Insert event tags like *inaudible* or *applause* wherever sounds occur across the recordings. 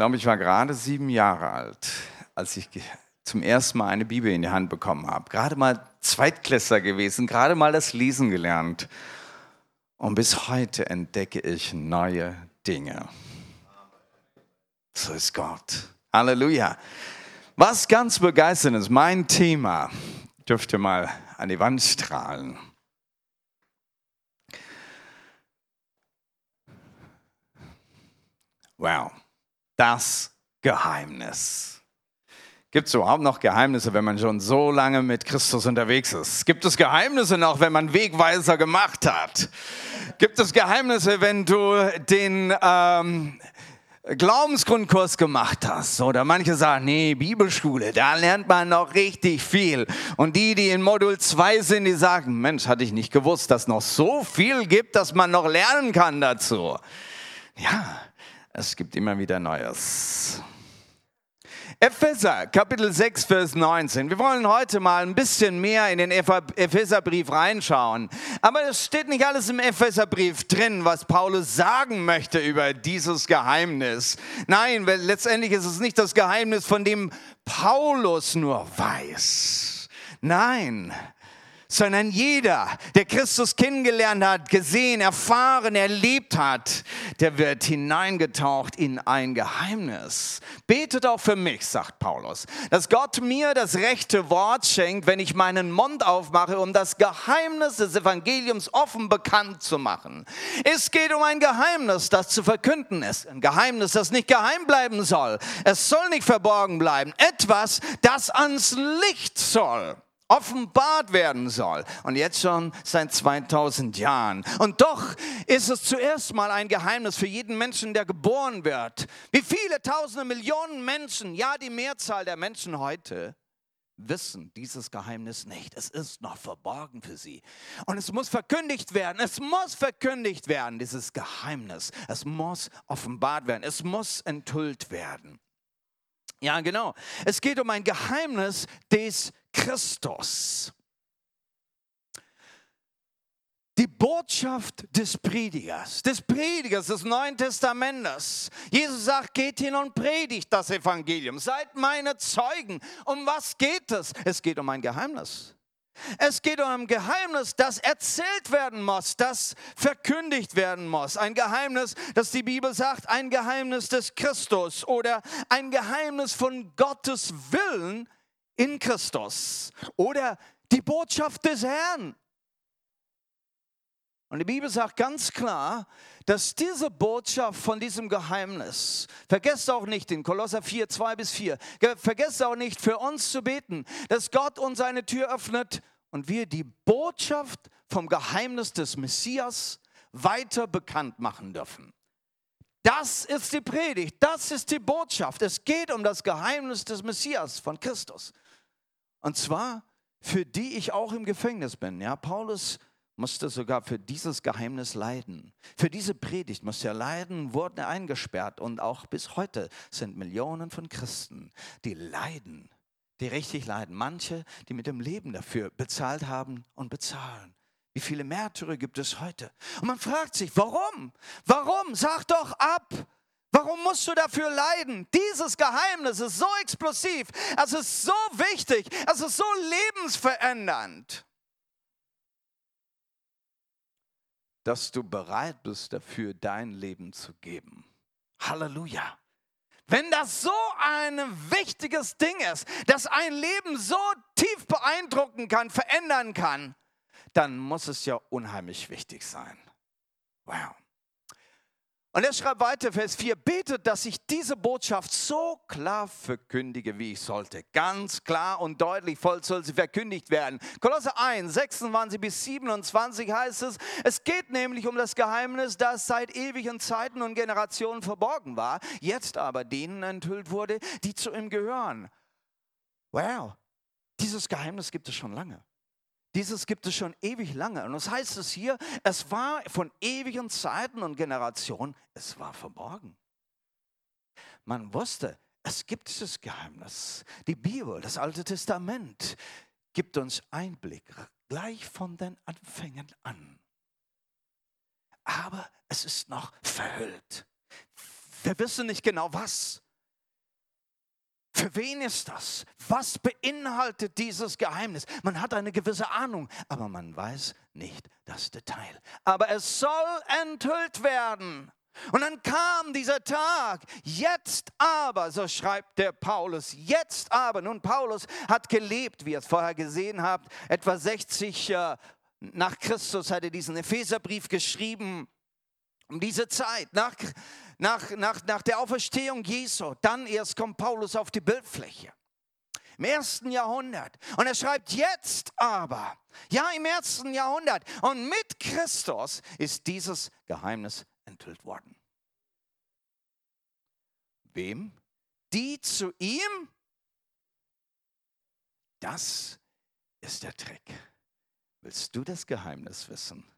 glaube, ich war gerade sieben Jahre alt, als ich zum ersten Mal eine Bibel in die Hand bekommen habe. Gerade mal Zweitklässler gewesen, gerade mal das Lesen gelernt. Und bis heute entdecke ich neue Dinge. So ist Gott. Halleluja. Was ganz begeistert ist, mein Thema, dürft ihr mal an die Wand strahlen. Wow, das Geheimnis. Gibt es überhaupt noch Geheimnisse, wenn man schon so lange mit Christus unterwegs ist? Gibt es Geheimnisse noch, wenn man Wegweiser gemacht hat? Gibt es Geheimnisse, wenn du den ähm, Glaubensgrundkurs gemacht hast? Oder manche sagen, nee, Bibelschule, da lernt man noch richtig viel. Und die, die in Modul 2 sind, die sagen, Mensch, hatte ich nicht gewusst, dass noch so viel gibt, dass man noch lernen kann dazu. Ja, es gibt immer wieder Neues. Epheser, Kapitel 6, Vers 19. Wir wollen heute mal ein bisschen mehr in den Epheserbrief reinschauen. Aber es steht nicht alles im Epheserbrief drin, was Paulus sagen möchte über dieses Geheimnis. Nein, letztendlich ist es nicht das Geheimnis, von dem Paulus nur weiß. Nein, sondern jeder, der Christus kennengelernt hat, gesehen, erfahren, erlebt hat, der wird hineingetaucht in ein Geheimnis. Betet auch für mich, sagt Paulus, dass Gott mir das rechte Wort schenkt, wenn ich meinen Mund aufmache, um das Geheimnis des Evangeliums offen bekannt zu machen. Es geht um ein Geheimnis, das zu verkünden ist. Ein Geheimnis, das nicht geheim bleiben soll. Es soll nicht verborgen bleiben. Etwas, das ans Licht soll offenbart werden soll. Und jetzt schon seit 2000 Jahren. Und doch ist es zuerst mal ein Geheimnis für jeden Menschen, der geboren wird. Wie viele tausende Millionen Menschen, ja die Mehrzahl der Menschen heute, wissen dieses Geheimnis nicht. Es ist noch verborgen für sie. Und es muss verkündigt werden. Es muss verkündigt werden, dieses Geheimnis. Es muss offenbart werden. Es muss enthüllt werden. Ja, genau. Es geht um ein Geheimnis des Christus. Die Botschaft des Predigers, des Predigers des Neuen Testamentes. Jesus sagt, geht hin und predigt das Evangelium. Seid meine Zeugen. Um was geht es? Es geht um ein Geheimnis. Es geht um ein Geheimnis, das erzählt werden muss, das verkündigt werden muss. Ein Geheimnis, das die Bibel sagt, ein Geheimnis des Christus oder ein Geheimnis von Gottes Willen in Christus oder die Botschaft des Herrn. Und die Bibel sagt ganz klar, dass diese Botschaft von diesem Geheimnis, vergesst auch nicht in Kolosser 4, 2 bis 4, vergesst auch nicht für uns zu beten, dass Gott uns seine Tür öffnet und wir die Botschaft vom Geheimnis des Messias weiter bekannt machen dürfen. Das ist die Predigt, das ist die Botschaft. Es geht um das Geheimnis des Messias von Christus. Und zwar, für die ich auch im Gefängnis bin. Ja, Paulus musste sogar für dieses Geheimnis leiden. Für diese Predigt musste er leiden, wurde eingesperrt. Und auch bis heute sind Millionen von Christen, die leiden, die richtig leiden. Manche, die mit dem Leben dafür bezahlt haben und bezahlen. Wie viele Märtyrer gibt es heute? Und man fragt sich, warum? Warum? Sag doch ab. Warum musst du dafür leiden? Dieses Geheimnis ist so explosiv, es ist so wichtig, es ist so lebensverändernd, dass du bereit bist dafür dein Leben zu geben. Halleluja. Wenn das so ein wichtiges Ding ist, dass ein Leben so tief beeindrucken kann, verändern kann, dann muss es ja unheimlich wichtig sein. Wow. Und er schreibt weiter, Vers 4, betet, dass ich diese Botschaft so klar verkündige, wie ich sollte. Ganz klar und deutlich voll soll sie verkündigt werden. Kolosse 1, 26 bis 27 heißt es, es geht nämlich um das Geheimnis, das seit ewigen Zeiten und Generationen verborgen war, jetzt aber denen enthüllt wurde, die zu ihm gehören. Wow, dieses Geheimnis gibt es schon lange. Dieses gibt es schon ewig lange. Und das heißt es hier, es war von ewigen Zeiten und Generationen, es war verborgen. Man wusste, es gibt dieses Geheimnis. Die Bibel, das Alte Testament, gibt uns Einblick gleich von den Anfängen an. Aber es ist noch verhüllt. Wir wissen nicht genau was. Für wen ist das? Was beinhaltet dieses Geheimnis? Man hat eine gewisse Ahnung, aber man weiß nicht das Detail. Aber es soll enthüllt werden. Und dann kam dieser Tag, jetzt aber, so schreibt der Paulus, jetzt aber. Nun, Paulus hat gelebt, wie ihr es vorher gesehen habt, etwa 60 äh, nach Christus hat er diesen Epheserbrief geschrieben um diese Zeit, nach, nach, nach, nach der Auferstehung Jesu, dann erst kommt Paulus auf die Bildfläche. Im ersten Jahrhundert. Und er schreibt jetzt aber, ja im ersten Jahrhundert. Und mit Christus ist dieses Geheimnis enthüllt worden. Wem? Die zu ihm? Das ist der Trick. Willst du das Geheimnis wissen?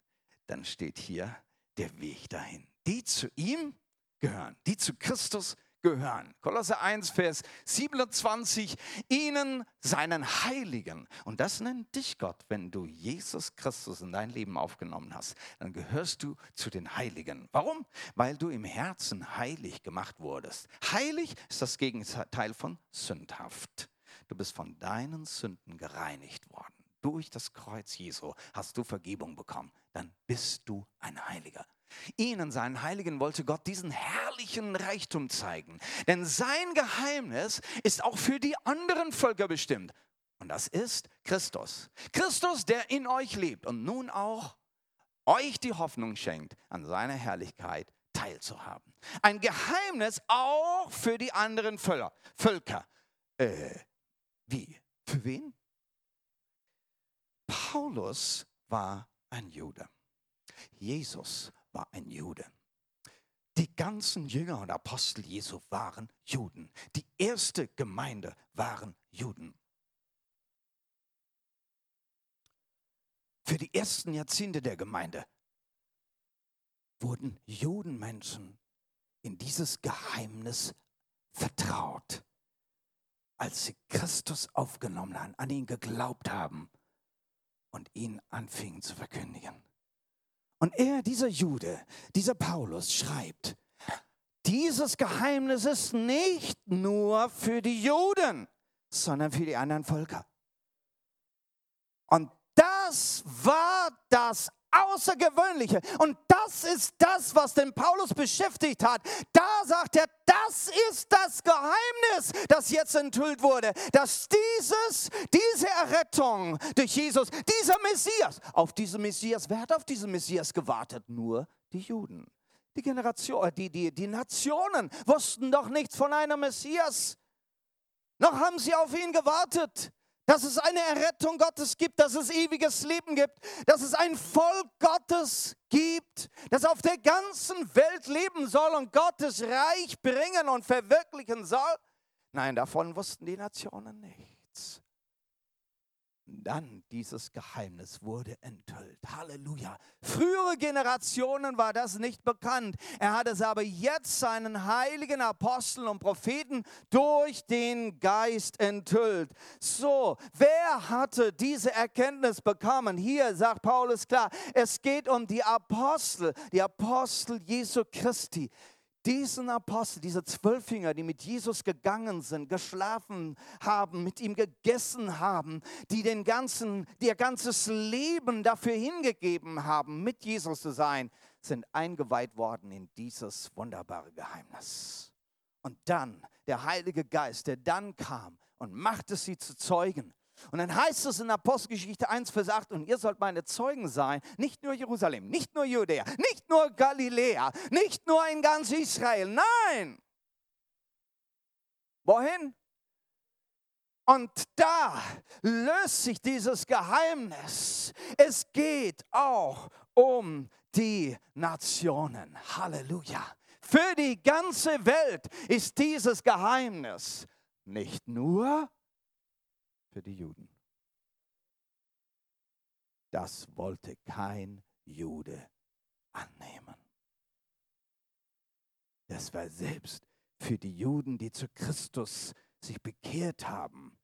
Dann steht hier der Weg dahin. Die zu ihm gehören, die zu Christus gehören. Kolosser 1, Vers 27, ihnen seinen Heiligen. Und das nennt dich Gott, wenn du Jesus Christus in dein Leben aufgenommen hast. Dann gehörst du zu den Heiligen. Warum? Weil du im Herzen heilig gemacht wurdest. Heilig ist das Gegenteil von sündhaft. Du bist von deinen Sünden gereinigt worden. Durch das Kreuz Jesu hast du Vergebung bekommen. Dann bist du ein Heiliger. Ihnen, seinen Heiligen, wollte Gott diesen herrlichen Reichtum zeigen. Denn sein Geheimnis ist auch für die anderen Völker bestimmt. Und das ist Christus. Christus, der in euch lebt und nun auch euch die Hoffnung schenkt, an seiner Herrlichkeit teilzuhaben. Ein Geheimnis auch für die anderen Völker. Äh, wie? Für wen? Paulus war ein Jude. Jesus war ein Jude. Die ganzen Jünger und Apostel Jesu waren Juden. Die erste Gemeinde waren Juden. Für die ersten Jahrzehnte der Gemeinde wurden Judenmenschen in dieses Geheimnis vertraut, als sie Christus aufgenommen haben, an ihn geglaubt haben und ihn anfingen zu verkündigen. Und er, dieser Jude, dieser Paulus, schreibt, dieses Geheimnis ist nicht nur für die Juden, sondern für die anderen Völker. Und das war das Außergewöhnliche. Und das ist das, was den Paulus beschäftigt hat. Da sagt er, das ist das Geheimnis, das jetzt enthüllt wurde, dass dieses, diese Errettung durch Jesus, dieser Messias, auf diesen Messias, wer hat auf diesen Messias gewartet? Nur die Juden. Die Generation, äh, die, die, die Nationen wussten doch nichts von einem Messias. Noch haben sie auf ihn gewartet dass es eine Errettung Gottes gibt, dass es ewiges Leben gibt, dass es ein Volk Gottes gibt, das auf der ganzen Welt leben soll und Gottes Reich bringen und verwirklichen soll. Nein, davon wussten die Nationen nichts dann dieses Geheimnis wurde enthüllt. Halleluja. Frühere Generationen war das nicht bekannt. Er hat es aber jetzt seinen heiligen Aposteln und Propheten durch den Geist enthüllt. So, wer hatte diese Erkenntnis bekommen? Hier sagt Paulus klar, es geht um die Apostel, die Apostel Jesu Christi diesen Apostel, diese Zwölfinger, die mit Jesus gegangen sind, geschlafen haben, mit ihm gegessen haben, die den ganzen, ihr ganzes Leben dafür hingegeben haben, mit Jesus zu sein, sind eingeweiht worden in dieses wunderbare Geheimnis. Und dann der Heilige Geist, der dann kam und machte sie zu Zeugen und dann heißt es in Apostelgeschichte 1, Vers 8, und ihr sollt meine Zeugen sein, nicht nur Jerusalem, nicht nur Judäa, nicht nur Galiläa, nicht nur in ganz Israel, nein. Wohin? Und da löst sich dieses Geheimnis. Es geht auch um die Nationen. Halleluja. Für die ganze Welt ist dieses Geheimnis nicht nur für die Juden. Das wollte kein Jude annehmen. Das war selbst für die Juden, die zu Christus sich bekehrt haben,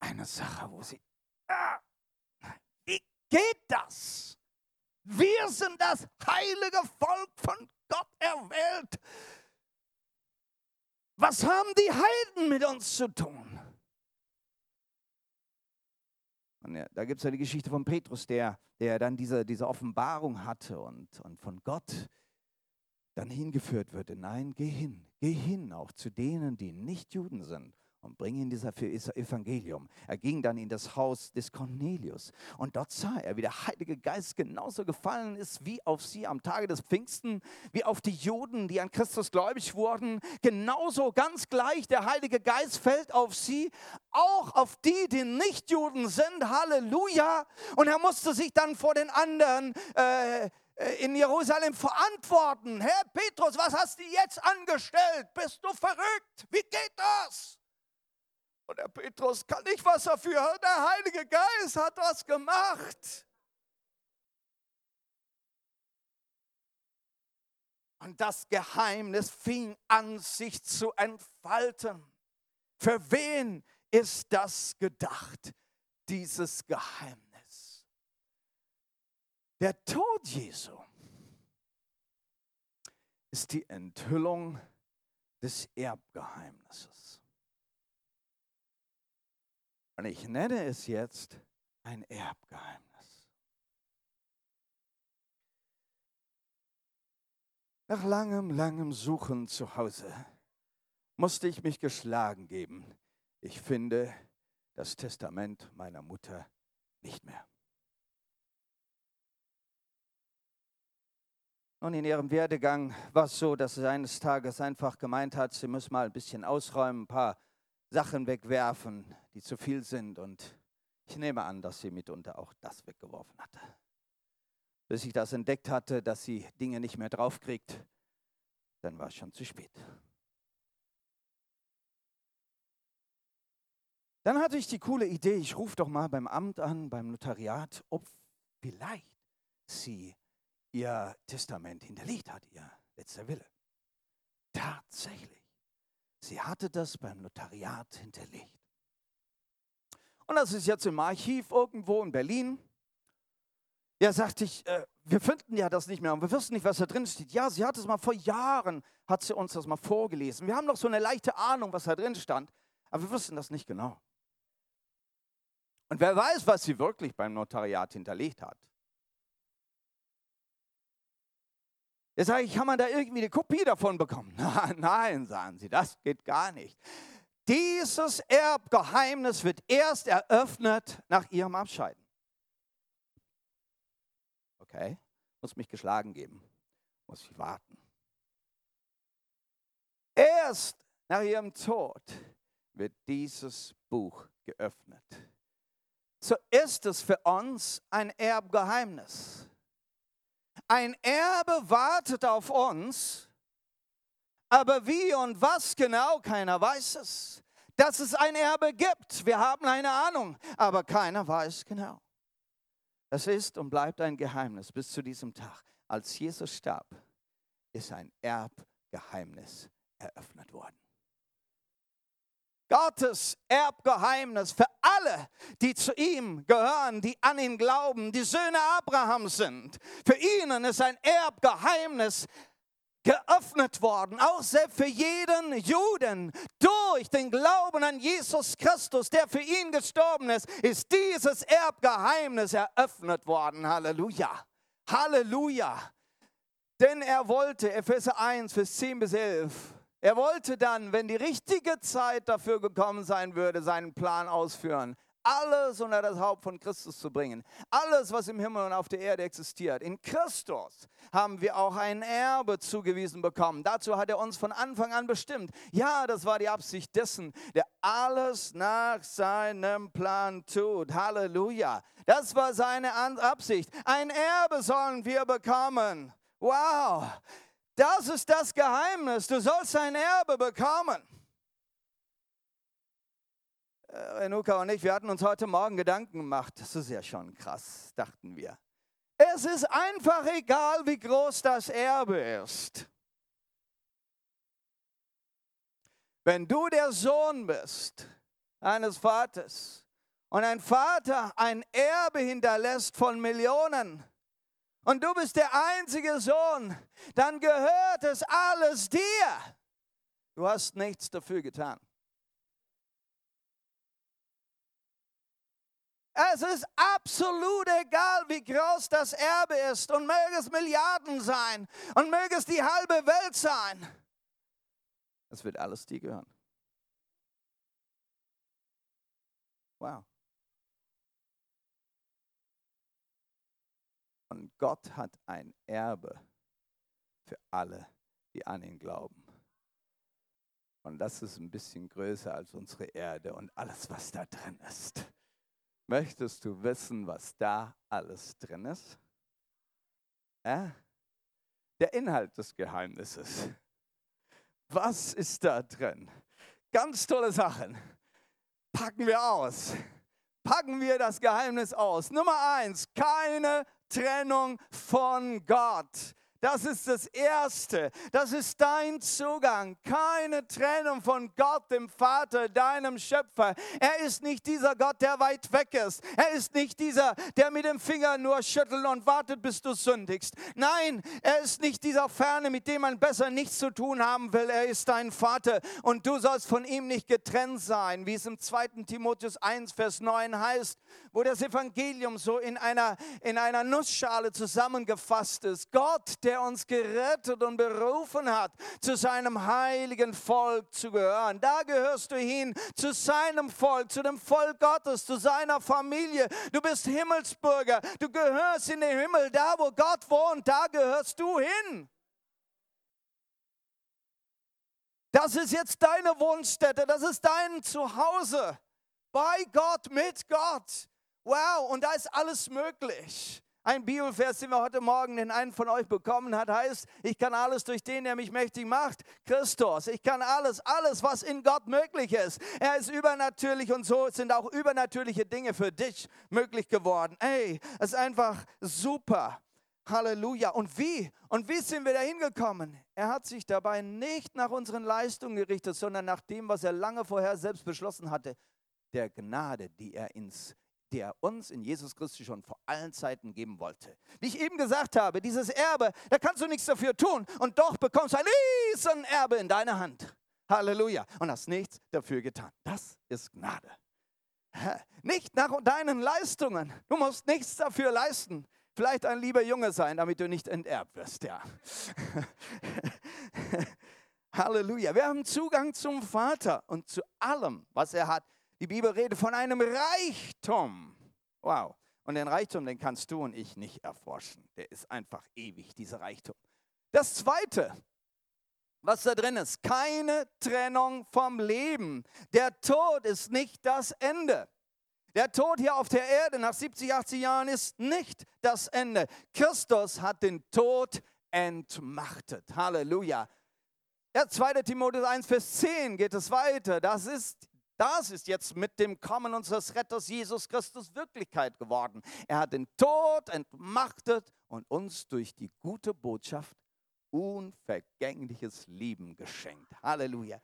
eine Sache, wo sie, ah, wie geht das? Wir sind das heilige Volk von Gott erwählt. Was haben die Heiden mit uns zu tun? Und ja, da gibt es ja die Geschichte von Petrus, der, der dann diese, diese Offenbarung hatte und, und von Gott dann hingeführt wird. Nein, geh hin, geh hin auch zu denen, die nicht Juden sind und bring ihn dieser für Evangelium. Er ging dann in das Haus des Cornelius und dort sah er, wie der Heilige Geist genauso gefallen ist wie auf sie am Tage des Pfingsten, wie auf die Juden, die an Christus gläubig wurden. Genauso ganz gleich, der Heilige Geist fällt auf sie, auch auf die, die nicht Juden sind. Halleluja! Und er musste sich dann vor den anderen äh, in Jerusalem verantworten. Herr Petrus, was hast du jetzt angestellt? Bist du verrückt? Wie geht das? Und der Petrus kann nicht was dafür. Der Heilige Geist hat was gemacht. Und das Geheimnis fing an, sich zu entfalten. Für wen ist das gedacht, dieses Geheimnis? Der Tod Jesu ist die Enthüllung des Erbgeheimnisses. Und ich nenne es jetzt ein Erbgeheimnis. Nach langem, langem Suchen zu Hause musste ich mich geschlagen geben. Ich finde das Testament meiner Mutter nicht mehr. Und in ihrem Werdegang war es so, dass sie eines Tages einfach gemeint hat, sie muss mal ein bisschen ausräumen, ein paar Sachen wegwerfen, die zu viel sind. Und ich nehme an, dass sie mitunter auch das weggeworfen hatte. Bis ich das entdeckt hatte, dass sie Dinge nicht mehr draufkriegt, dann war es schon zu spät. Dann hatte ich die coole Idee, ich rufe doch mal beim Amt an, beim Notariat, ob vielleicht sie ihr Testament hinterlegt hat, ihr letzter Wille. Tatsächlich. Sie hatte das beim Notariat hinterlegt. Und das ist jetzt im Archiv irgendwo in Berlin. Ja, sagte ich, äh, wir finden ja das nicht mehr und wir wissen nicht, was da drin steht. Ja, sie hat es mal vor Jahren, hat sie uns das mal vorgelesen. Wir haben noch so eine leichte Ahnung, was da drin stand, aber wir wissen das nicht genau. Und wer weiß, was sie wirklich beim Notariat hinterlegt hat. Jetzt sage ich, kann man da irgendwie eine Kopie davon bekommen? *laughs* Nein, nein, sagen sie, das geht gar nicht. Dieses Erbgeheimnis wird erst eröffnet nach ihrem Abscheiden. Okay, muss mich geschlagen geben, muss ich warten. Erst nach ihrem Tod wird dieses Buch geöffnet. So ist es für uns ein Erbgeheimnis. Ein Erbe wartet auf uns, aber wie und was genau, keiner weiß es. Dass es ein Erbe gibt, wir haben eine Ahnung, aber keiner weiß genau. Es ist und bleibt ein Geheimnis bis zu diesem Tag. Als Jesus starb, ist ein Erbgeheimnis eröffnet worden. Gottes Erbgeheimnis für alle, die zu ihm gehören, die an ihn glauben, die Söhne Abrahams sind. Für ihnen ist ein Erbgeheimnis geöffnet worden, auch selbst für jeden Juden. Durch den Glauben an Jesus Christus, der für ihn gestorben ist, ist dieses Erbgeheimnis eröffnet worden. Halleluja. Halleluja. Denn er wollte, Epheser 1, Vers 10 bis 11, er wollte dann, wenn die richtige Zeit dafür gekommen sein würde, seinen Plan ausführen. Alles unter das Haupt von Christus zu bringen. Alles, was im Himmel und auf der Erde existiert. In Christus haben wir auch ein Erbe zugewiesen bekommen. Dazu hat er uns von Anfang an bestimmt. Ja, das war die Absicht dessen, der alles nach seinem Plan tut. Halleluja. Das war seine Absicht. Ein Erbe sollen wir bekommen. Wow. Das ist das Geheimnis. Du sollst ein Erbe bekommen. Äh, Renuka und ich, wir hatten uns heute Morgen Gedanken gemacht. Das ist ja schon krass, dachten wir. Es ist einfach egal, wie groß das Erbe ist. Wenn du der Sohn bist eines Vaters und ein Vater ein Erbe hinterlässt von Millionen, und du bist der einzige Sohn, dann gehört es alles dir. Du hast nichts dafür getan. Es ist absolut egal, wie groß das Erbe ist und möge es Milliarden sein und möge es die halbe Welt sein. Es wird alles dir gehören. Wow. Und Gott hat ein Erbe für alle, die an ihn glauben. Und das ist ein bisschen größer als unsere Erde und alles, was da drin ist. Möchtest du wissen, was da alles drin ist? Äh? Der Inhalt des Geheimnisses. Was ist da drin? Ganz tolle Sachen. Packen wir aus. Packen wir das Geheimnis aus. Nummer eins, keine Trennung von Gott. Das ist das Erste. Das ist dein Zugang. Keine Trennung von Gott, dem Vater, deinem Schöpfer. Er ist nicht dieser Gott, der weit weg ist. Er ist nicht dieser, der mit dem Finger nur schüttelt und wartet, bis du sündigst. Nein, er ist nicht dieser Ferne, mit dem man besser nichts zu tun haben will. Er ist dein Vater und du sollst von ihm nicht getrennt sein, wie es im 2. Timotheus 1, Vers 9 heißt, wo das Evangelium so in einer, in einer Nussschale zusammengefasst ist. Gott, der der uns gerettet und berufen hat, zu seinem heiligen Volk zu gehören. Da gehörst du hin, zu seinem Volk, zu dem Volk Gottes, zu seiner Familie. Du bist Himmelsbürger, du gehörst in den Himmel, da wo Gott wohnt, da gehörst du hin. Das ist jetzt deine Wohnstätte, das ist dein Zuhause. Bei Gott, mit Gott. Wow, und da ist alles möglich. Ein Bibelvers, den wir heute Morgen den einen von euch bekommen hat, heißt, ich kann alles durch den, der mich mächtig macht, Christus. Ich kann alles, alles, was in Gott möglich ist. Er ist übernatürlich und so sind auch übernatürliche Dinge für dich möglich geworden. Ey, es ist einfach super. Halleluja. Und wie? Und wie sind wir da hingekommen? Er hat sich dabei nicht nach unseren Leistungen gerichtet, sondern nach dem, was er lange vorher selbst beschlossen hatte, der Gnade, die er ins die er uns in Jesus Christus schon vor allen Zeiten geben wollte. Wie ich eben gesagt habe, dieses Erbe, da kannst du nichts dafür tun und doch bekommst du ein riesen Erbe in deiner Hand. Halleluja. Und hast nichts dafür getan. Das ist Gnade. Nicht nach deinen Leistungen. Du musst nichts dafür leisten. Vielleicht ein lieber Junge sein, damit du nicht enterbt wirst, ja. *laughs* Halleluja. Wir haben Zugang zum Vater und zu allem, was er hat. Die Bibel redet von einem Reichtum. Wow. Und den Reichtum, den kannst du und ich nicht erforschen. Der ist einfach ewig, dieser Reichtum. Das Zweite, was da drin ist, keine Trennung vom Leben. Der Tod ist nicht das Ende. Der Tod hier auf der Erde nach 70, 80 Jahren ist nicht das Ende. Christus hat den Tod entmachtet. Halleluja. Ja, 2. Timotheus 1, Vers 10 geht es weiter. Das ist das ist jetzt mit dem Kommen unseres Retters Jesus Christus Wirklichkeit geworden. Er hat den Tod entmachtet und uns durch die gute Botschaft unvergängliches Leben geschenkt. Halleluja.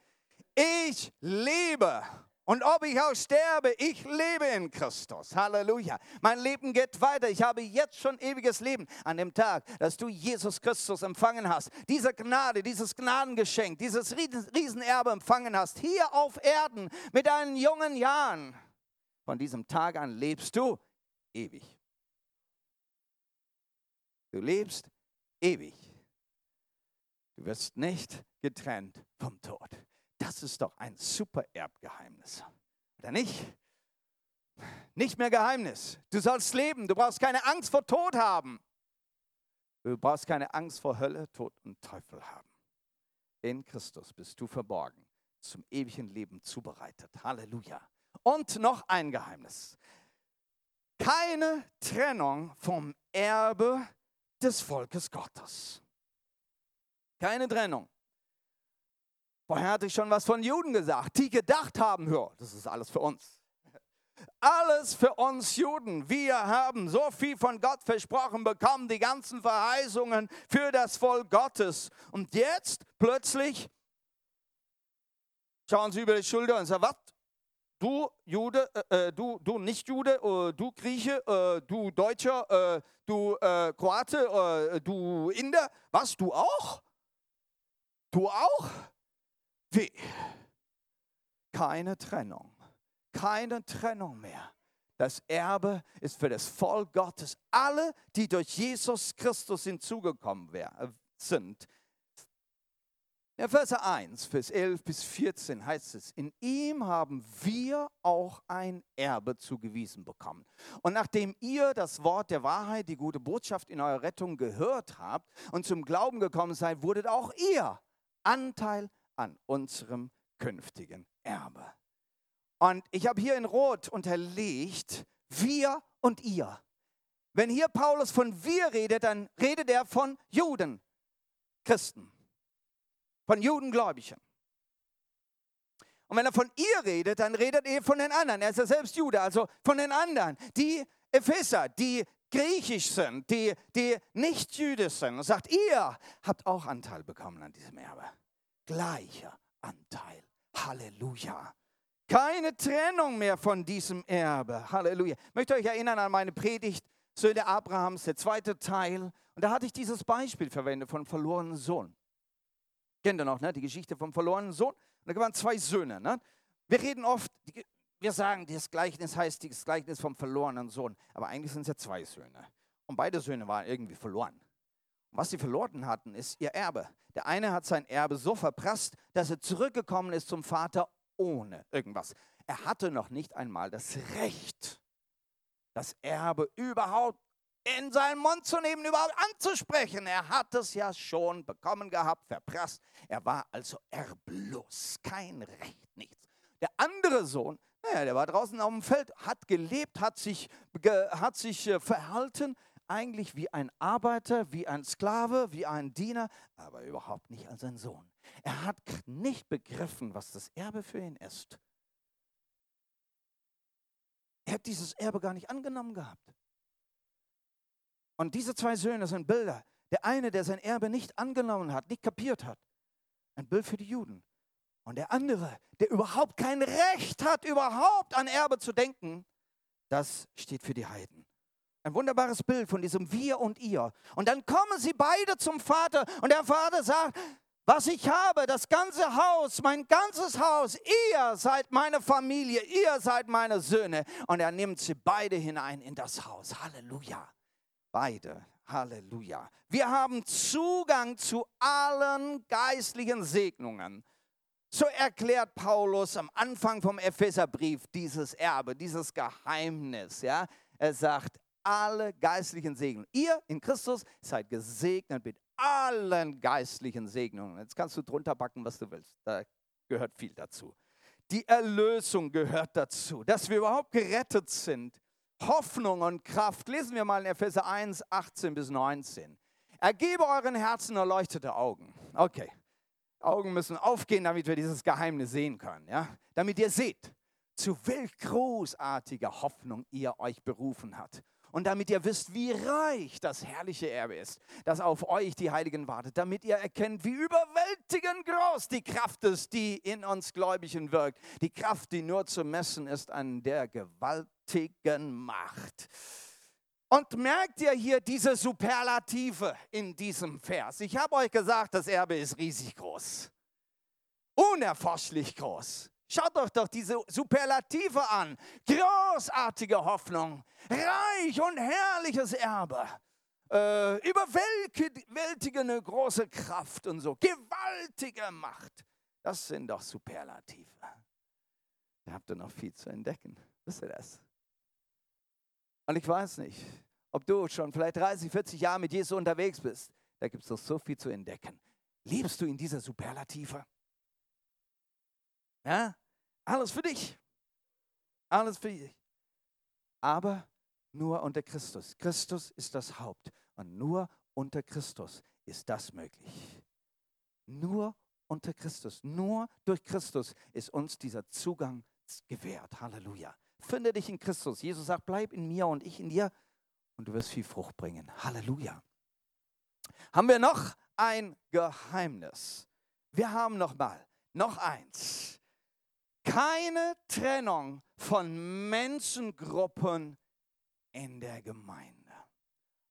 Ich lebe und ob ich auch sterbe, ich lebe in Christus. Halleluja. Mein Leben geht weiter. Ich habe jetzt schon ewiges Leben an dem Tag, dass du Jesus Christus empfangen hast. Diese Gnade, dieses Gnadengeschenk, dieses Riesenerbe empfangen hast. Hier auf Erden mit deinen jungen Jahren. Von diesem Tag an lebst du ewig. Du lebst ewig. Du wirst nicht getrennt vom Tod. Das ist doch ein super Erbgeheimnis. Oder nicht? Nicht mehr Geheimnis. Du sollst leben. Du brauchst keine Angst vor Tod haben. Du brauchst keine Angst vor Hölle, Tod und Teufel haben. In Christus bist du verborgen, zum ewigen Leben zubereitet. Halleluja. Und noch ein Geheimnis. Keine Trennung vom Erbe des Volkes Gottes. Keine Trennung. Vorher hatte ich schon was von Juden gesagt, die gedacht haben, ja, das ist alles für uns. Alles für uns Juden. Wir haben so viel von Gott versprochen bekommen, die ganzen Verheißungen für das Volk Gottes. Und jetzt plötzlich schauen sie über die Schulter und sagen, was? Du Jude, äh, äh du, du Nicht-Jude, äh, du Grieche, äh, du Deutscher, äh, du äh, Kroate, du Inder, was? Du auch? Du auch? Wie? Keine Trennung. Keine Trennung mehr. Das Erbe ist für das Volk Gottes. Alle, die durch Jesus Christus hinzugekommen sind, in Verse 1, Vers 11 bis 14 heißt es, in ihm haben wir auch ein Erbe zugewiesen bekommen. Und nachdem ihr das Wort der Wahrheit, die gute Botschaft in eurer Rettung gehört habt und zum Glauben gekommen seid, wurdet auch ihr Anteil an unserem künftigen Erbe. Und ich habe hier in Rot unterlegt, wir und ihr. Wenn hier Paulus von wir redet, dann redet er von Juden, Christen von Judengläubigen. Und wenn er von ihr redet, dann redet er von den anderen. Er ist ja selbst Jude, also von den anderen. Die Epheser, die griechisch sind, die, die nicht jüdisch sind. Und sagt, ihr habt auch Anteil bekommen an diesem Erbe. Gleicher Anteil. Halleluja. Keine Trennung mehr von diesem Erbe. Halleluja. Ich möchte euch erinnern an meine Predigt, Söhne Abrahams, der zweite Teil. Und da hatte ich dieses Beispiel verwendet von verlorenen Sohn. Kennt ihr noch, ne? die Geschichte vom verlorenen Sohn? Und da waren zwei Söhne. Ne? Wir reden oft, wir sagen, das Gleichnis heißt das Gleichnis vom verlorenen Sohn. Aber eigentlich sind es ja zwei Söhne. Und beide Söhne waren irgendwie verloren. Was sie verloren hatten, ist ihr Erbe. Der eine hat sein Erbe so verprasst, dass er zurückgekommen ist zum Vater ohne irgendwas. Er hatte noch nicht einmal das Recht, das Erbe überhaupt in seinen Mund zu nehmen, überhaupt anzusprechen. Er hat es ja schon bekommen gehabt, verprasst. Er war also erblos, kein Recht, nichts. Der andere Sohn, naja, der war draußen auf dem Feld, hat gelebt, hat sich, hat sich äh, verhalten, eigentlich wie ein Arbeiter, wie ein Sklave, wie ein Diener, aber überhaupt nicht als ein Sohn. Er hat nicht begriffen, was das Erbe für ihn ist. Er hat dieses Erbe gar nicht angenommen gehabt. Und diese zwei Söhne sind Bilder. Der eine, der sein Erbe nicht angenommen hat, nicht kapiert hat. Ein Bild für die Juden. Und der andere, der überhaupt kein Recht hat, überhaupt an Erbe zu denken, das steht für die Heiden. Ein wunderbares Bild von diesem Wir und ihr. Und dann kommen sie beide zum Vater und der Vater sagt, was ich habe, das ganze Haus, mein ganzes Haus, ihr seid meine Familie, ihr seid meine Söhne. Und er nimmt sie beide hinein in das Haus. Halleluja. Beide. Halleluja. Wir haben Zugang zu allen geistlichen Segnungen. So erklärt Paulus am Anfang vom Epheserbrief dieses Erbe, dieses Geheimnis. Ja? Er sagt, alle geistlichen Segnungen. Ihr in Christus seid gesegnet mit allen geistlichen Segnungen. Jetzt kannst du drunter packen, was du willst. Da gehört viel dazu. Die Erlösung gehört dazu, dass wir überhaupt gerettet sind Hoffnung und Kraft. Lesen wir mal in Epheser 1, 18 bis 19. Ergebe euren Herzen erleuchtete Augen. Okay. Augen müssen aufgehen, damit wir dieses Geheimnis sehen können. Ja? Damit ihr seht, zu welch großartiger Hoffnung ihr euch berufen hat und damit ihr wisst, wie reich das herrliche Erbe ist, das auf euch die Heiligen wartet, damit ihr erkennt, wie überwältigend groß die Kraft ist, die in uns Gläubigen wirkt, die Kraft, die nur zu messen ist an der gewaltigen Macht. Und merkt ihr hier diese Superlative in diesem Vers? Ich habe euch gesagt, das Erbe ist riesig groß, unerforschlich groß. Schaut euch doch diese Superlative an. Großartige Hoffnung, reich und herrliches Erbe, äh, überwältigende große Kraft und so, gewaltige Macht. Das sind doch Superlative. Da habt ihr noch viel zu entdecken. Wisst ihr das? Und ich weiß nicht, ob du schon vielleicht 30, 40 Jahre mit Jesus unterwegs bist. Da gibt es noch so viel zu entdecken. Liebst du in dieser Superlative? Ja? Alles für dich. Alles für dich. Aber nur unter Christus. Christus ist das Haupt. Und nur unter Christus ist das möglich. Nur unter Christus. Nur durch Christus ist uns dieser Zugang gewährt. Halleluja. Finde dich in Christus. Jesus sagt, bleib in mir und ich in dir und du wirst viel Frucht bringen. Halleluja. Haben wir noch ein Geheimnis? Wir haben noch mal noch eins keine Trennung von Menschengruppen in der Gemeinde.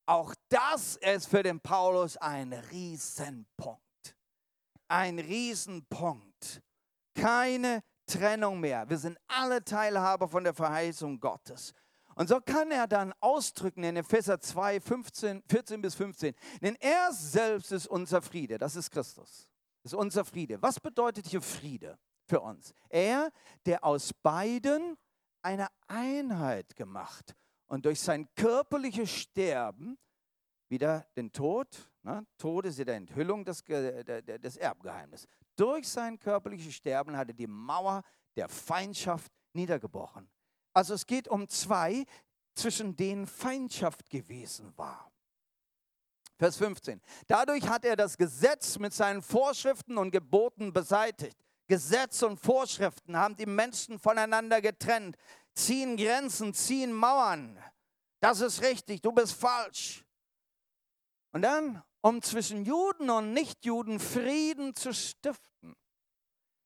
Auch das ist für den Paulus ein Riesenpunkt. Ein Riesenpunkt. keine Trennung mehr. Wir sind alle Teilhaber von der Verheißung Gottes. Und so kann er dann ausdrücken in Epheser 2, 15, 14 bis 15. Denn er selbst ist unser Friede, das ist Christus. Das ist unser Friede. Was bedeutet hier Friede für uns? Er, der aus beiden eine Einheit gemacht und durch sein körperliches Sterben wieder den Tod, ne? Tod ist ja die Enthüllung des, des Erbgeheimnisses. Durch sein körperliches Sterben hat er die Mauer der Feindschaft niedergebrochen. Also es geht um zwei, zwischen denen Feindschaft gewesen war. Vers 15. Dadurch hat er das Gesetz mit seinen Vorschriften und Geboten beseitigt. Gesetz und Vorschriften haben die Menschen voneinander getrennt, ziehen Grenzen, ziehen Mauern. Das ist richtig, du bist falsch. Und dann, um zwischen Juden und Nichtjuden Frieden zu stiften.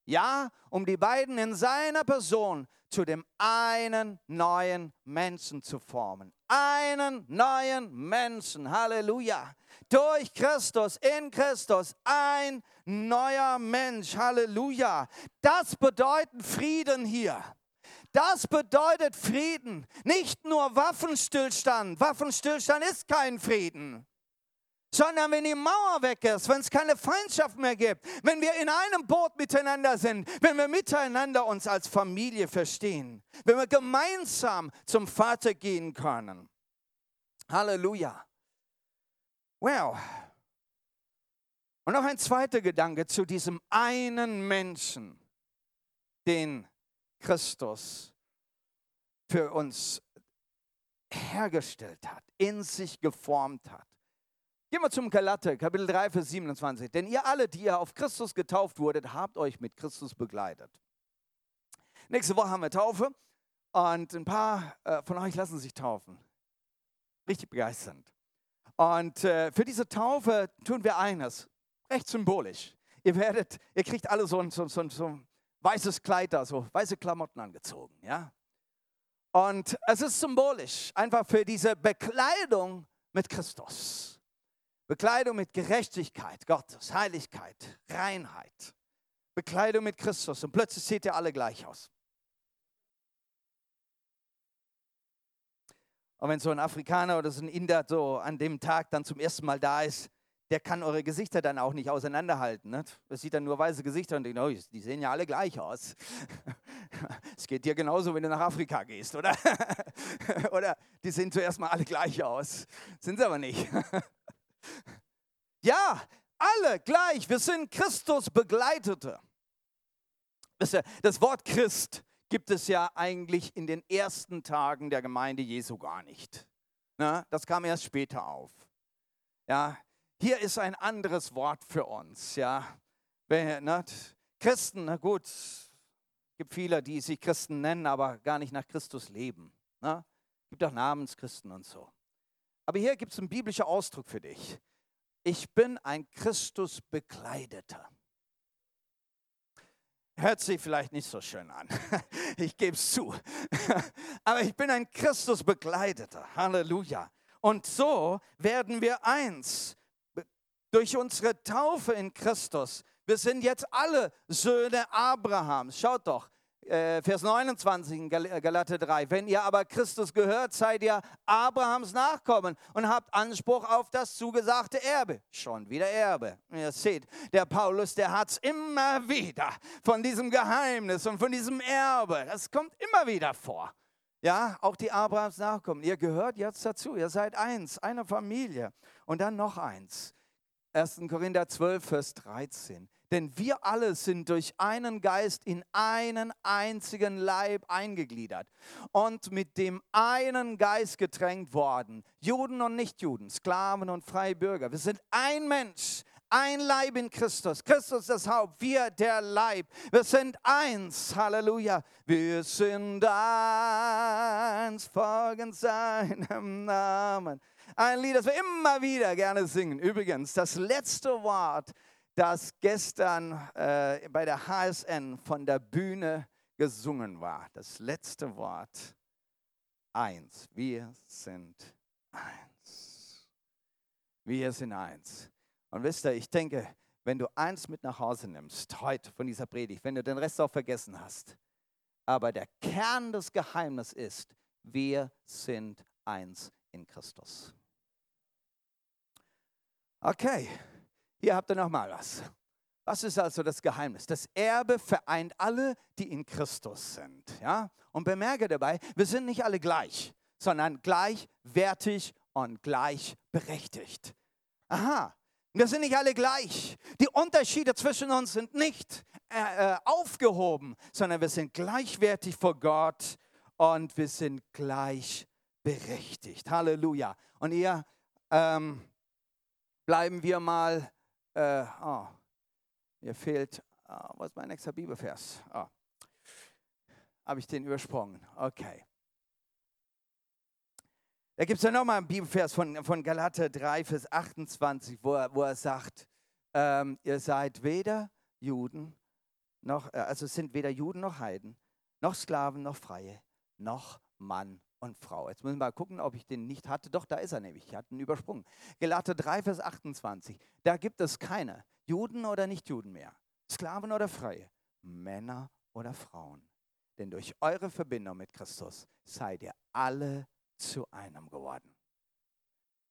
Ja, um die beiden in seiner Person zu dem einen neuen Menschen zu formen. Einen neuen Menschen. Halleluja. Durch Christus, in Christus, ein neuer Mensch. Halleluja. Das bedeutet Frieden hier. Das bedeutet Frieden. Nicht nur Waffenstillstand. Waffenstillstand ist kein Frieden sondern wenn die Mauer weg ist, wenn es keine Feindschaft mehr gibt, wenn wir in einem Boot miteinander sind, wenn wir miteinander uns als Familie verstehen, wenn wir gemeinsam zum Vater gehen können. Halleluja. Wow. Und noch ein zweiter Gedanke zu diesem einen Menschen, den Christus für uns hergestellt hat, in sich geformt hat. Gehen wir zum Galater, Kapitel 3, Vers 27. Denn ihr alle, die ihr auf Christus getauft wurdet, habt euch mit Christus begleitet. Nächste Woche haben wir Taufe und ein paar äh, von euch lassen sich taufen. Richtig begeisternd. Und äh, für diese Taufe tun wir eines, recht symbolisch. Ihr werdet, ihr kriegt alle so ein, so, so, so ein weißes Kleid da, so weiße Klamotten angezogen, ja. Und es ist symbolisch, einfach für diese Bekleidung mit Christus. Bekleidung mit Gerechtigkeit Gottes, Heiligkeit, Reinheit. Bekleidung mit Christus und plötzlich seht ihr alle gleich aus. Und wenn so ein Afrikaner oder so ein Inder so an dem Tag dann zum ersten Mal da ist, der kann eure Gesichter dann auch nicht auseinanderhalten. Ne? Das sieht dann nur weiße Gesichter und denkt, oh, die sehen ja alle gleich aus. *laughs* Es geht dir genauso, wenn du nach Afrika gehst, oder? *laughs* oder die sehen zuerst mal alle gleich aus. Sind sie aber nicht. *laughs* Ja, alle gleich. Wir sind Christus Begleitete. Das Wort Christ gibt es ja eigentlich in den ersten Tagen der Gemeinde Jesu gar nicht. das kam erst später auf. Ja, hier ist ein anderes Wort für uns. Ja, Christen, na gut, es gibt viele, die sich Christen nennen, aber gar nicht nach Christus leben. Es gibt auch Namenschristen und so. Aber hier gibt es einen biblischen Ausdruck für dich. Ich bin ein Christusbekleideter. Hört sich vielleicht nicht so schön an. *laughs* Ich gebe es zu. *laughs* Aber ich bin ein Christusbekleideter. Halleluja. Und so werden wir eins. Durch unsere Taufe in Christus. Wir sind jetzt alle Söhne Abrahams. Schaut doch, äh, Vers 29 in äh, Galater 3. Wenn ihr aber Christus gehört, seid ihr Abrahams Nachkommen und habt Anspruch auf das zugesagte Erbe. Schon wieder Erbe. Ihr seht, der Paulus, der hat es immer wieder von diesem Geheimnis und von diesem Erbe. Das kommt immer wieder vor. Ja, auch die Abrahams Nachkommen. Ihr gehört jetzt dazu. Ihr seid eins, eine Familie. Und dann noch eins. 1. Korinther 12, Vers 13. Denn wir alle sind durch einen Geist in einen einzigen Leib eingegliedert und mit dem einen Geist getränkt worden. Juden und Nichtjuden, Sklaven und freie Bürger. Wir sind ein Mensch, ein Leib in Christus. Christus das Haupt, wir der Leib. Wir sind eins. Halleluja. Wir sind eins, folgen seinem Namen. Ein Lied, das wir immer wieder gerne singen. Übrigens, das letzte Wort das gestern äh, bei der HSN von der Bühne gesungen war. Das letzte Wort. Eins. Wir sind eins. Wir sind eins. Und wisst ihr, ich denke, wenn du eins mit nach Hause nimmst, heute von dieser Predigt, wenn du den Rest auch vergessen hast. Aber der Kern des Geheimnisses ist, wir sind eins in Christus. Okay, hier habt ihr nochmal was. Was ist also das Geheimnis? Das Erbe vereint alle, die in Christus sind. Ja? Und bemerke dabei, wir sind nicht alle gleich, sondern gleichwertig und gleichberechtigt. Aha, wir sind nicht alle gleich. Die Unterschiede zwischen uns sind nicht äh, äh aufgehoben, sondern wir sind gleichwertig vor Gott und wir sind gleichberechtigt. Halleluja. Und hier ähm, bleiben wir mal. Äh, oh, mir fehlt, oh, was ist mein nächster Bibelvers? Oh, Habe ich den übersprungen? Okay. Da gibt es ja nochmal einen Bibelvers von, von Galater 3, Vers 28, wo er, wo er sagt, ähm, ihr seid weder Juden noch, äh, also sind weder Juden noch Heiden, noch Sklaven noch Freie, noch Mann und Frau. Jetzt müssen wir mal gucken, ob ich den nicht hatte. Doch, da ist er nämlich. Ich hatte ihn übersprungen. Gelater 3, Vers 28. Da gibt es keine Juden oder Nicht-Juden mehr, Sklaven oder Freie, Männer oder Frauen. Denn durch eure Verbindung mit Christus seid ihr alle zu einem geworden.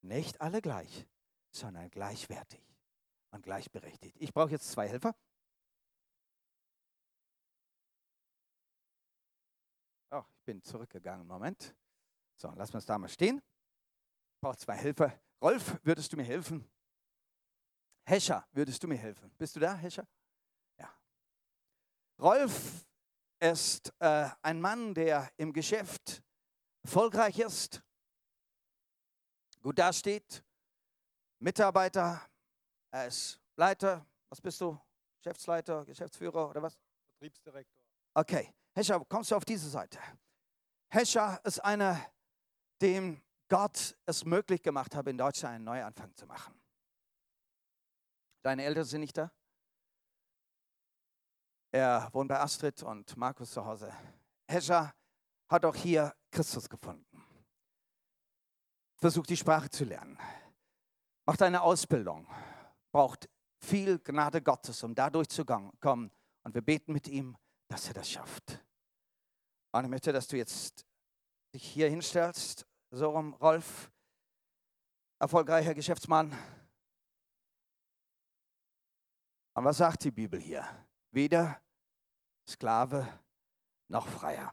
Nicht alle gleich, sondern gleichwertig und gleichberechtigt. Ich brauche jetzt zwei Helfer. Oh, ich bin zurückgegangen. Moment. So, lassen wir es da mal stehen. Ich brauche zwei Helfer. Rolf, würdest du mir helfen? Hescher, würdest du mir helfen? Bist du da, Hescher? Ja. Rolf ist äh, ein Mann, der im Geschäft erfolgreich ist, gut dasteht, Mitarbeiter, er ist Leiter, was bist du? Geschäftsleiter, Geschäftsführer oder was? Betriebsdirektor. Okay, Hescher, kommst du auf diese Seite? Hescher ist einer, dem Gott es möglich gemacht hat, in Deutschland einen Neuanfang zu machen. Deine Eltern sind nicht da? Er wohnt bei Astrid und Markus zu Hause. Hescher hat auch hier Christus gefunden. Versucht die Sprache zu lernen. Macht eine Ausbildung. Braucht viel Gnade Gottes, um da durchzukommen. Und wir beten mit ihm, dass er das schafft. Und ich möchte, dass du jetzt dich hier hinstellst. So rum, Rolf, erfolgreicher Geschäftsmann. Und was sagt die Bibel hier? Weder Sklave noch Freier.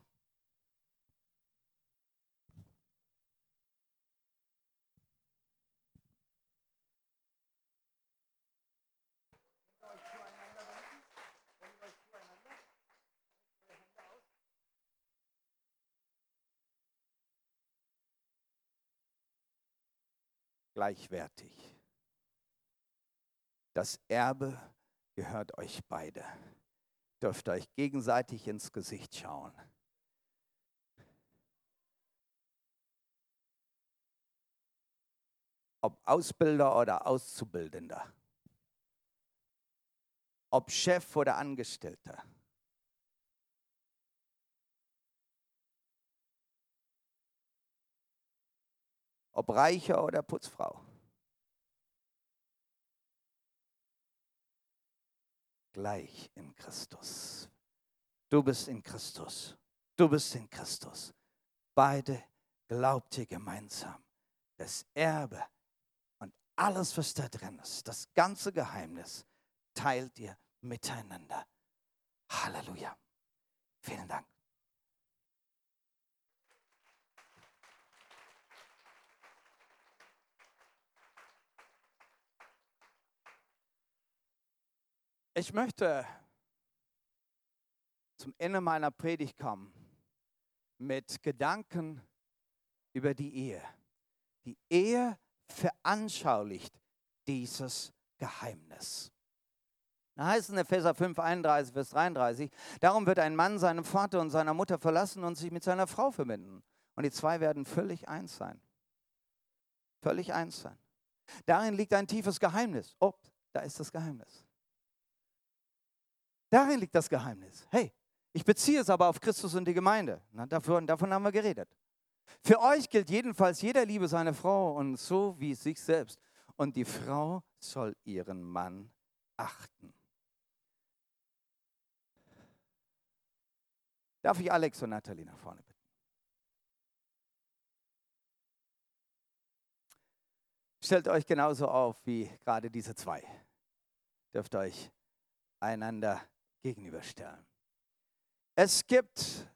Gleichwertig. Das Erbe gehört euch beide. Dürft euch gegenseitig ins Gesicht schauen. Ob Ausbilder oder Auszubildender. Ob Chef oder Angestellter. Ob Reicher oder Putzfrau. Gleich in Christus. Du bist in Christus. Du bist in Christus. Beide glaubt ihr gemeinsam. Das Erbe und alles, was da drin ist, das ganze Geheimnis, teilt ihr miteinander. Halleluja. Vielen Dank. Ich möchte zum Ende meiner Predigt kommen mit Gedanken über die Ehe. Die Ehe veranschaulicht dieses Geheimnis. Da heißt es in Epheser 5, 31 bis 33, darum wird ein Mann seinem Vater und seiner Mutter verlassen und sich mit seiner Frau verbinden. Und die zwei werden völlig eins sein. Völlig eins sein. Darin liegt ein tiefes Geheimnis. Oh, da ist das Geheimnis. Darin liegt das Geheimnis. Hey, ich beziehe es aber auf Christus und die Gemeinde. Na, davon, davon haben wir geredet. Für euch gilt jedenfalls jeder Liebe seine Frau und so wie sich selbst. Und die Frau soll ihren Mann achten. Darf ich Alex und Nathalie nach vorne bitten? Stellt euch genauso auf wie gerade diese zwei. Dürft euch einander gegenüberstellen. Es gibt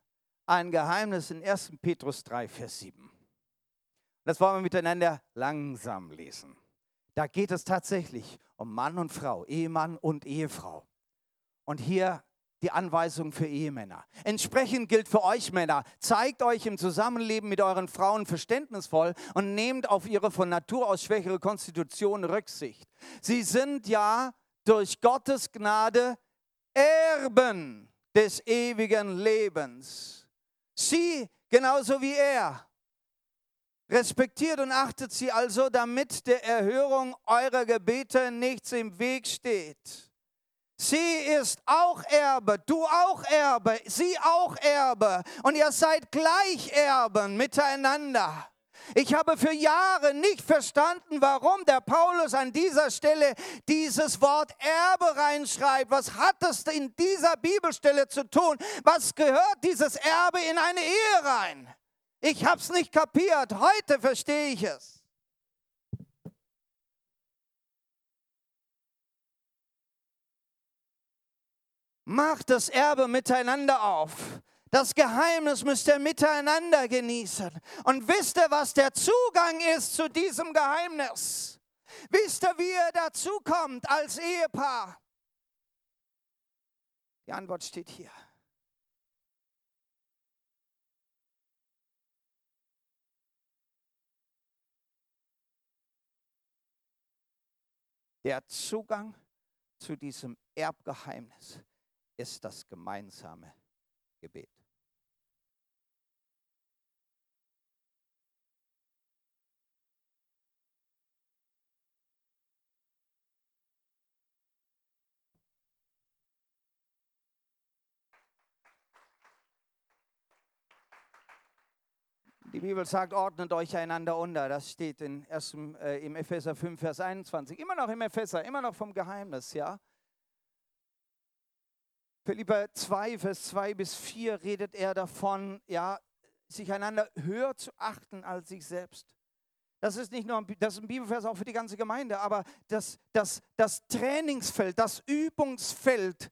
ein Geheimnis in 1. Petrus 3, Vers 7. Das wollen wir miteinander langsam lesen. Da geht es tatsächlich um Mann und Frau, Ehemann und Ehefrau. Und hier die Anweisung für Ehemänner. Entsprechend gilt für euch Männer, zeigt euch im Zusammenleben mit euren Frauen verständnisvoll und nehmt auf ihre von Natur aus schwächere Konstitution Rücksicht. Sie sind ja durch Gottes Gnade Erben des ewigen Lebens. Sie genauso wie er. Respektiert und achtet sie also, damit der Erhörung eurer Gebete nichts im Weg steht. Sie ist auch Erbe, du auch Erbe, sie auch Erbe und ihr seid gleich Erben miteinander. Ich habe für Jahre nicht verstanden, warum der Paulus an dieser Stelle dieses Wort Erbe reinschreibt. Was hat es in dieser Bibelstelle zu tun? Was gehört dieses Erbe in eine Ehe rein? Ich habe es nicht kapiert. Heute verstehe ich es. Macht das Erbe miteinander auf. Das Geheimnis müsst ihr miteinander genießen. Und wisst ihr, was der Zugang ist zu diesem Geheimnis? Wisst ihr, wie ihr dazukommt als Ehepaar? Die Antwort steht hier. Der Zugang zu diesem Erbgeheimnis ist das gemeinsame Gebet. Die Bibel sagt, ordnet euch einander unter. Das steht in 1, äh, im Epheser 5, Vers 21. Immer noch im Epheser, immer noch vom Geheimnis, ja. Philippa 2, Vers 2 bis 4 redet er davon, ja, sich einander höher zu achten als sich selbst. Das ist nicht nur ein, das ist ein Bibelvers auch für die ganze Gemeinde, aber das, das, das Trainingsfeld, das Übungsfeld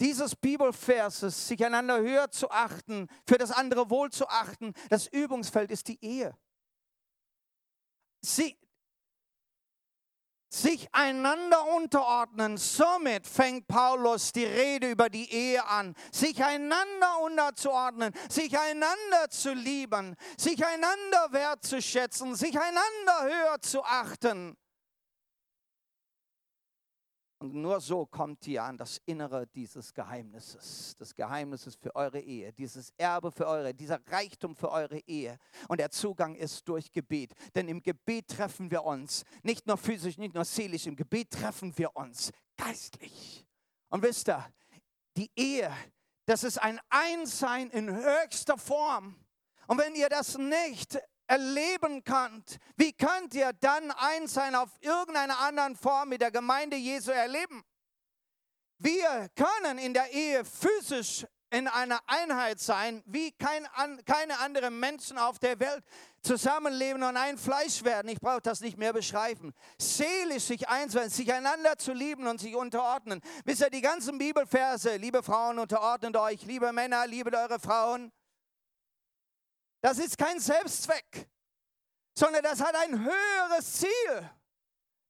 dieses Bibelverses, sich einander höher zu achten, für das andere wohl zu achten, das Übungsfeld ist die Ehe. Sie, sich einander unterordnen. Somit fängt Paulus die Rede über die Ehe an. Sich einander unterzuordnen, sich einander zu lieben, sich einander wertzuschätzen, sich einander höher zu achten. Und nur so kommt ihr an das Innere dieses Geheimnisses, des Geheimnisses für eure Ehe, dieses Erbe für eure, dieser Reichtum für eure Ehe. Und der Zugang ist durch Gebet. Denn im Gebet treffen wir uns, nicht nur physisch, nicht nur seelisch, im Gebet treffen wir uns geistlich. Und wisst ihr, die Ehe, das ist ein Einsein in höchster Form. Und wenn ihr das nicht erleben könnt, wie könnt ihr dann eins sein auf irgendeiner anderen Form mit der Gemeinde Jesu erleben? Wir können in der Ehe physisch in einer Einheit sein, wie kein, keine anderen Menschen auf der Welt zusammenleben und ein Fleisch werden. Ich brauche das nicht mehr beschreiben. Seelisch sich eins werden, sich einander zu lieben und sich unterordnen. Wisst ihr, die ganzen Bibelverse, liebe Frauen, unterordnet euch, liebe Männer, liebe eure Frauen, das ist kein Selbstzweck, sondern das hat ein höheres Ziel,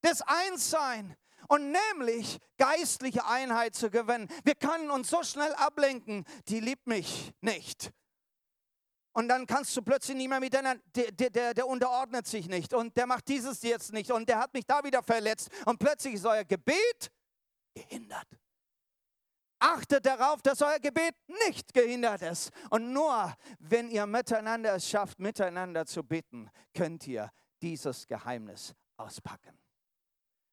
das Einssein und nämlich geistliche Einheit zu gewinnen. Wir können uns so schnell ablenken, die liebt mich nicht. Und dann kannst du plötzlich nicht mehr mit deiner, der, der, der unterordnet sich nicht und der macht dieses jetzt nicht und der hat mich da wieder verletzt und plötzlich ist euer Gebet gehindert. Achtet darauf, dass euer Gebet nicht gehindert ist. Und nur wenn ihr miteinander es schafft, miteinander zu beten, könnt ihr dieses Geheimnis auspacken.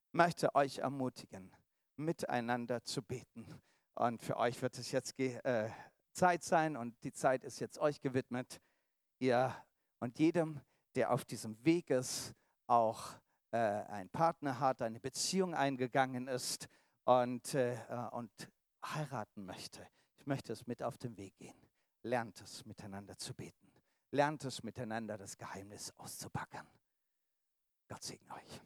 Ich möchte euch ermutigen, miteinander zu beten. Und für euch wird es jetzt äh, Zeit sein und die Zeit ist jetzt euch gewidmet. Ihr und jedem, der auf diesem Weg ist, auch äh, einen Partner hat, eine Beziehung eingegangen ist, und, äh, und heiraten möchte, ich möchte es mit auf den Weg gehen. Lernt es miteinander zu beten. Lernt es miteinander das Geheimnis auszupacken. Gott segne euch.